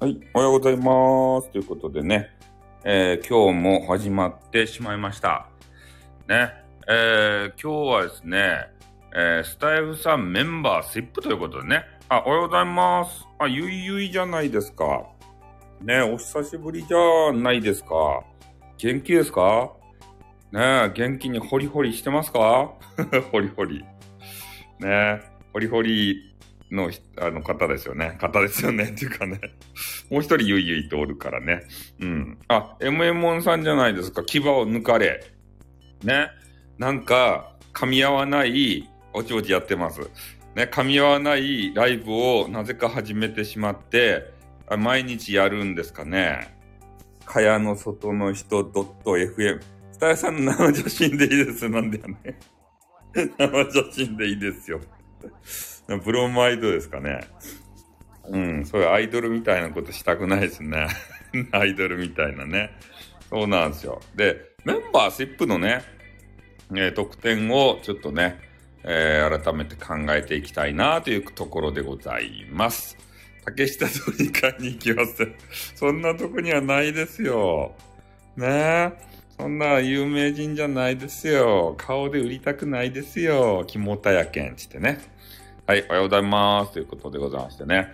はい、おはようございます。ということでね、えー今日も始まってしまいました。ね、えー今日はですね、えースタイフさんメンバーシップということでね、あ、おはようございます。あ、ゆいゆいじゃないですか。ね、お久しぶりじゃないですか。元気ですか？ね元気にホリホリしてますか？ホリホリ。ねホリホリの あの方ですよね。方ですよね。っていうかね。もう一人ゆいゆいとおるからね。うん。あ、MM さんじゃないですか。牙を抜かれ。ね。なんか、噛み合わない、おちおちやってます。ね、噛み合わないライブをなぜか始めてしまって、あ毎日やるんですかね。蚊帳の外の人 .fm。スタイさんの生写真でいいです。なんだよね。生写真でいいですよ。ブロマイドですかね。うん、そういうアイドルみたいなことしたくないですね。アイドルみたいなね。そうなんですよ。で、メンバーシップのね、えー特典をちょっとね、えー改めて考えていきたいなというところでございます。竹下通り会に行きます。そんなとこにはないですよ。ねえ。そんな有名人じゃないですよ。顔で売りたくないですよ。肝田やけんつってね。はい、おはようございます。ということでございましてね。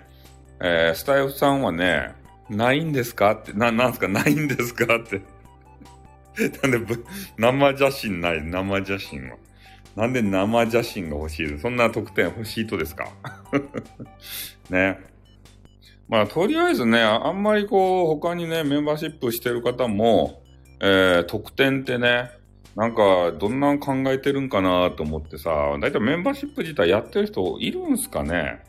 えー、スタイフさんはね、ないんですかって、な、なんすか？ないんですかって。なんで、生写真ない、生写真は。なんで生写真が欲しいそんな特典欲しいとですか？ね。まあ、とりあえずね、あんまりこう、他にね、メンバーシップしてる方も、えー、特典ってね、なんか、どんなん考えてるんかなと思ってさ、だいたいメンバーシップ自体やってる人いるんすかね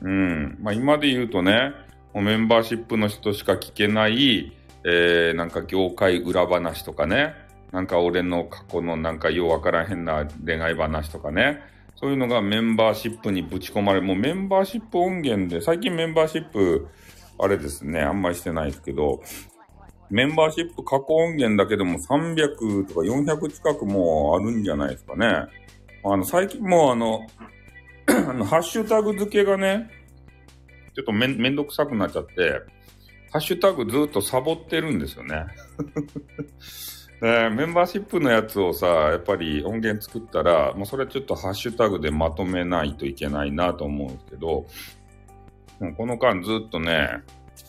うん。まあ、今で言うとね、もうメンバーシップの人しか聞けない、えー、なんか業界裏話とかね、なんか俺の過去のなんかようわからへんな恋愛話とかね、そういうのがメンバーシップにぶち込まれ。もうメンバーシップ音源で、最近メンバーシップ、あれですね、あんまりしてないですけど、メンバーシップ過去音源だけでも300とか400近くもあるんじゃないですかね。あの、最近もうあの、あのハッシュタグ付けがね、ちょっとめんどくさくなっちゃって、ハッシュタグずっとサボってるんですよね。で メンバーシップのやつをさ、やっぱり音源作ったら、もうそれちょっとハッシュタグでまとめないといけないなと思うんですけど、この間ずっとね、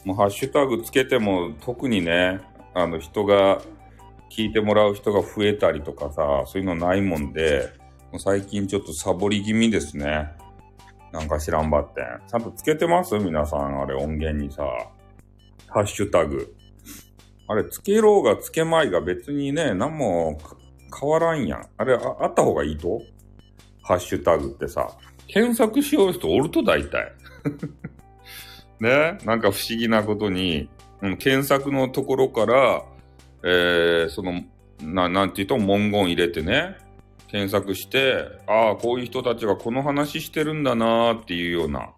もうハッシュタグつけても特にね、あの人が、聞いてもらう人が増えたりとかさ、そういうのないもんで、もう最近ちょっとサボり気味ですね。なんか知らんばってん。ちゃんとつけてます？皆さん、あれ音源にさ、ハッシュタグ。あれ、つけろうがつけまいが別にね、何も変わらんやん。あれ、ああった方がいいと？ハッシュタグってさ、検索しよう人おると大体。ね、なんか不思議なことに、うん、検索のところから、えー、その、な、なんて言うと文言入れてね、検索して、ああ、こういう人たちがこの話してるんだなーっていうような。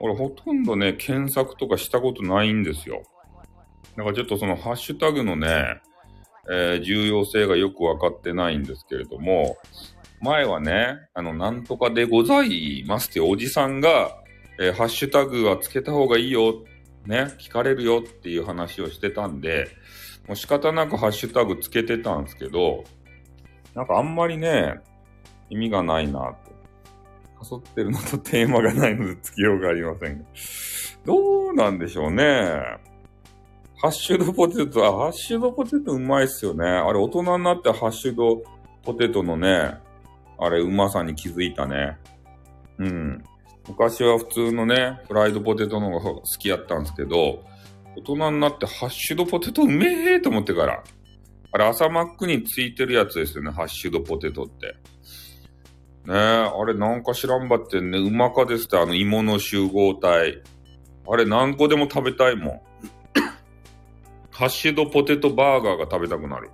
俺ほとんどね、検索とかしたことないんですよ。だからちょっとそのハッシュタグのね、えー重要性がよくわかってないんですけれども、前はね、あの、なんとかでございますっておじさんが、えーハッシュタグはつけた方がいいよ、ね、聞かれるよっていう話をしてたんで、もう仕方なくハッシュタグつけてたんですけど、なんかあんまりね、意味がないなって。かそってるのとテーマがないのでつけようがありませんが。どうなんでしょうね。ハッシュドポテト、あ、ハッシュドポテトうまいっすよね。あれ大人になってハッシュドポテトのね、あれうまさに気づいたね。うん。昔は普通のね、フライドポテトの方が好きやったんですけど、大人になってハッシュドポテトうめえと思ってから。あれ朝マックについてるやつですよね、ハッシュドポテトって。ねえ、あれなんか知らんばってんね、うまかですって、あの芋の集合体。あれ何個でも食べたいもん。ハッシュドポテトバーガーが食べたくなる。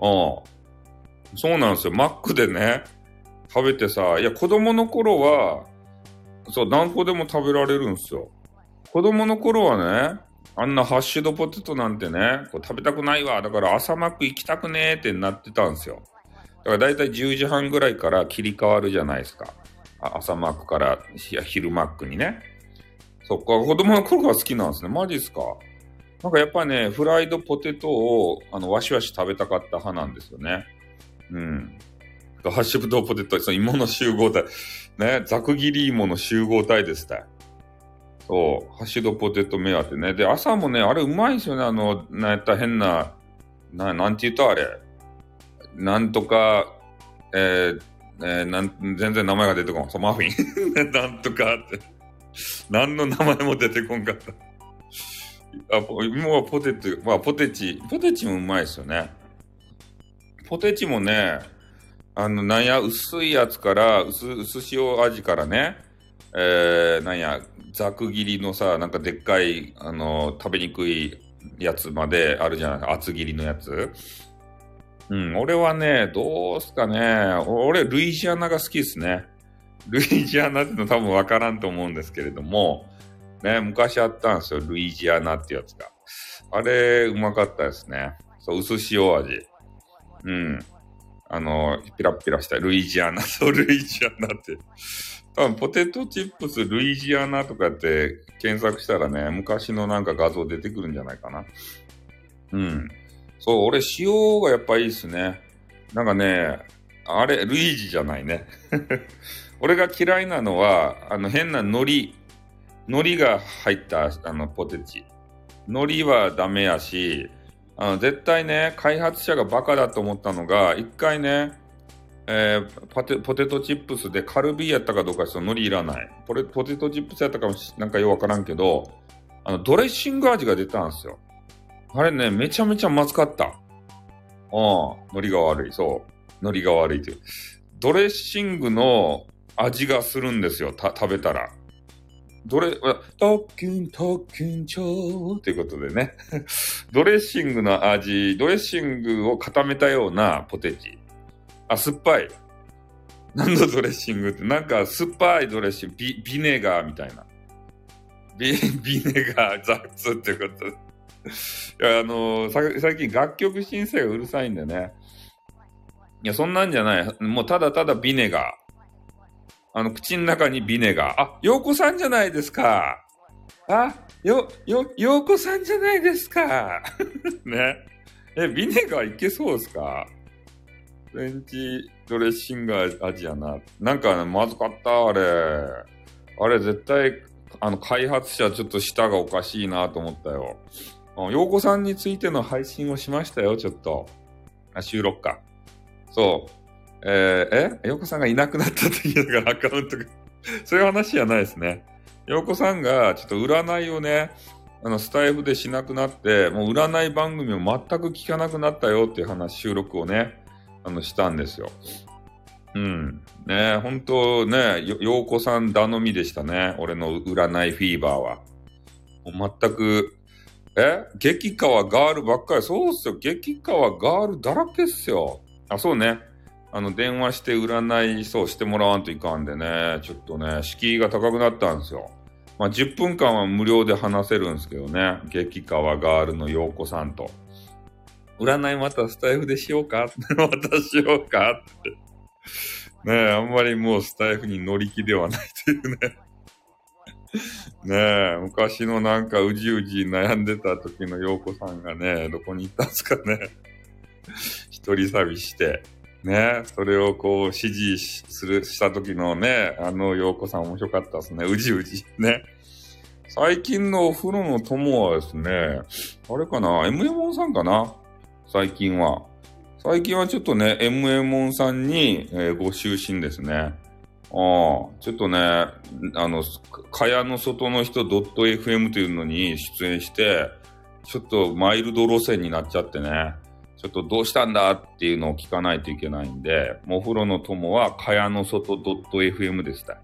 ああ。そうなんですよ。マックでね、食べてさ、いや子供の頃は、そう、何個でも食べられるんすよ。子供の頃はね、あんなハッシュドポテトなんてね、こう食べたくないわ。だから朝マック行きたくねーってなってたんすよ。だからだいたい10時半ぐらいから切り替わるじゃないですか。朝マックからいや昼マックにね。そっか、子供の頃から好きなんですね。マジっすかなんかやっぱね、フライドポテトを、あの、わしわし食べたかった派なんですよね。うん。ハッシュブドウポテト、その芋の集合体。ね、ざく切り芋の集合体ですって。そう、ハッシュドポテト目当てね。で、朝もね、あれうまいですよね。あの、なんやった変な、な、なんて言うとあれ。なんとか、えー、えー、なん、全然名前が出てこん。そう、マフィン。なんとかって。何の名前も出てこんかった。あ、今はポテト、まあ、ポテチ、ポテチもうまいですよね。ポテチもね、あの、なんや、薄いやつから、薄、薄塩味からね、えー、なんや、ざく切りのさ、なんかでっかい、あの、食べにくいやつまであるじゃない厚切りのやつ。うん、俺はね、どうすかね、俺、ルイジアナが好きですね。ルイジアナっての多分わからんと思うんですけれども、ね、昔あったんですよ、ルイジアナってやつが。あれ、うまかったですね。そう、薄塩味。うん。あの、ピラピラしたルイジアナ、そう、ルイジアナって。多分、ポテトチップスルイジアナとかって検索したらね、昔のなんか画像出てくるんじゃないかな。うん。そう、俺、塩がやっぱいいっすね。なんかね、あれ、ルイージじゃないね。俺が嫌いなのは、あの、変な海苔。海苔が入った、あの、ポテチ。海苔はダメやし、あの、絶対ね、開発者がバカだと思ったのが、一回ね、えー、ポテ、ポテトチップスでカルビーやったかどうかその海苔いらない。ポレ、ポテトチップスやったかもし、なんかよくわからんけど、あの、ドレッシング味が出たんですよ。あれね、めちゃめちゃまずかった。うん、海苔が悪い。そう。海苔が悪いという。ドレッシングの味がするんですよ。食べたら。どれ、特訓、特訓長ということでね。ドレッシングの味、ドレッシングを固めたようなポテチ。あ、酸っぱい。何のドレッシングって、なんか酸っぱいドレッシング、ビ、ビネガーみたいな。ビ、ビネガー、雑ってこと。いや、あのー、最近楽曲申請がうるさいんでね。いや、そんなんじゃない。もうただただビネガー。あの、口の中にビネガー。あ、洋子さんじゃないですか。あ、よ、よ、洋子さんじゃないですか。ね。え、ビネガーいけそうですか？フレンチドレッシング味やな。なんか、ね、まずかった、あれ。あれ、絶対、あの、開発者ちょっと舌がおかしいなと思ったよ。洋子さんについての配信をしましたよ、ちょっと。あ、収録か。そう。えー、え？洋子さんがいなくなった時だからアカウントがそういう話じゃないですね。洋子さんがちょっと占いをね、あの、スタイフでしなくなって、もう占い番組を全く聞かなくなったよっていう話、収録をね、あの、したんですよ。うん。ね本当ね、洋子さん頼みでしたね。俺の占いフィーバーは。もう全く、え？激川ガールばっかり。そうっすよ。激川ガールだらけっすよ。あ、そうね。あの、電話して占いそうしてもらわんといかんでね、ちょっとね、敷居が高くなったんですよ。まあ、10分間は無料で話せるんですけどね、激川ガールの陽子さんと。占いまたスタイフでしようか？またしようか？って。ねえ、あんまりもうスタイフに乗り気ではないというね。ねえ、昔のなんかうじうじ悩んでた時の陽子さんがね、どこに行ったんすかね。一人旅して、ね、それをこう指示する、した時のね、あの陽子さん面白かったですね。うじうじ。ね。最近のお風呂の友はですね、あれかな ?MM さんかな？最近は。最近はちょっとね、MM さんに、えー、ご就寝ですね。ああ、ちょっとね、あの、かやの外の人 .fm というのに出演して、ちょっとマイルド路線になっちゃってね。ちょっとどうしたんだっていうのを聞かないといけないんで、お風呂の友は、かやの外 .fm でした。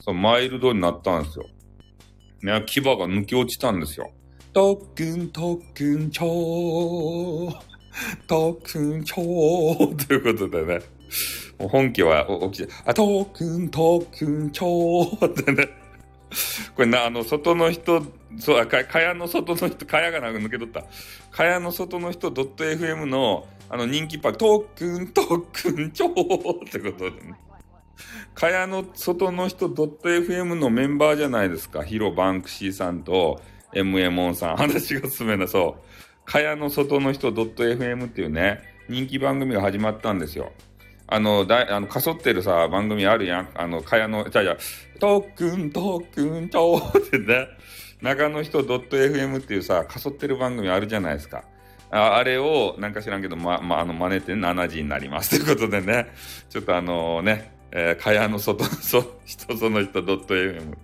そう、マイルドになったんですよ。ね、牙が抜け落ちたんですよ。特訓特訓超特訓超ということでね。本家は起きて、あ、特訓特訓超ってね。これな、あの、外の人、そう、か、かやの外の人、かやがなんか抜け取った。かやの外の人 .fm の、あの、人気パーク、特訓、特訓、超ってことでね。かやの外の人 .fm のメンバーじゃないですか。ヒロバンクシーさんと MA モンさん。話が進めな、そう。かやの外の人 .fm っていうね、人気番組が始まったんですよ。あの、だあの、かそってるさ、番組あるやん。あの、かやの、じゃじゃ、とっくん、とっくん、とってね、中の人 .fm っていうさ、かそってる番組あるじゃないですか。ああれを、なんか知らんけど、ま、ま、あの、真似て7時になります。ということでね、ちょっとあのね、えー、かやの外、そ、人その人 .fm。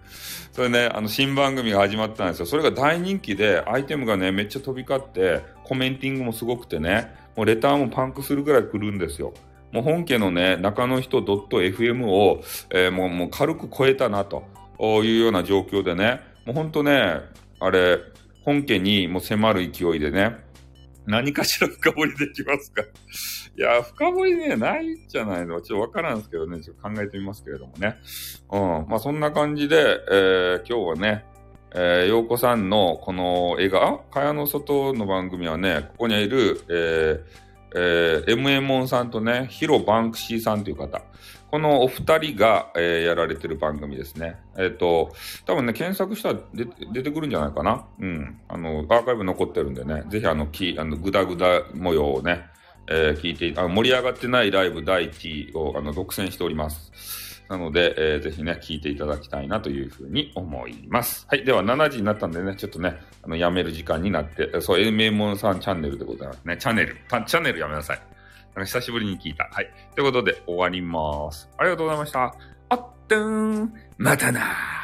それね、あの、新番組が始まったんですよ。それが大人気で、アイテムがね、めっちゃ飛び交って、コメンティングもすごくてね、もうレターもパンクするぐらい来るんですよ。もう本家のね、中の人 .fm を、えー、もう、もう軽く超えたな、というような状況でね、もうほんとね、あれ、本家にもう迫る勢いでね、何かしら深掘りできますかいや、深掘りね、ないんじゃないのちょっとわからんですけどね、ちょっと考えてみますけれどもね。うん。まあ、そんな感じで、えー、今日はね、えー、洋子さんのこの映画、蚊帳の外の番組はね、ここにいる、えー、えー、m モンさんとね、ヒロバンクシーさんという方。このお二人が、えー、やられてる番組ですね。えっ、ー、と、多分ね、検索したら出てくるんじゃないかな。うん。あの、アーカイブ残ってるんでね、ぜひあの、きあのグダグダ模様をね、えー、聞いてあの、盛り上がってないライブ第1位をあの独占しております。なので、えー、ぜひね、聞いていただきたいなというふうに思います。はい。では、7時になったんでね、ちょっとね、あの、やめる時間になって、そう、え名門さんチャンネルでございますね。チャンネル。チャンネルやめなさい。なんか久しぶりに聞いた。はい。ということで、終わります。ありがとうございました。あっとーん。またなー。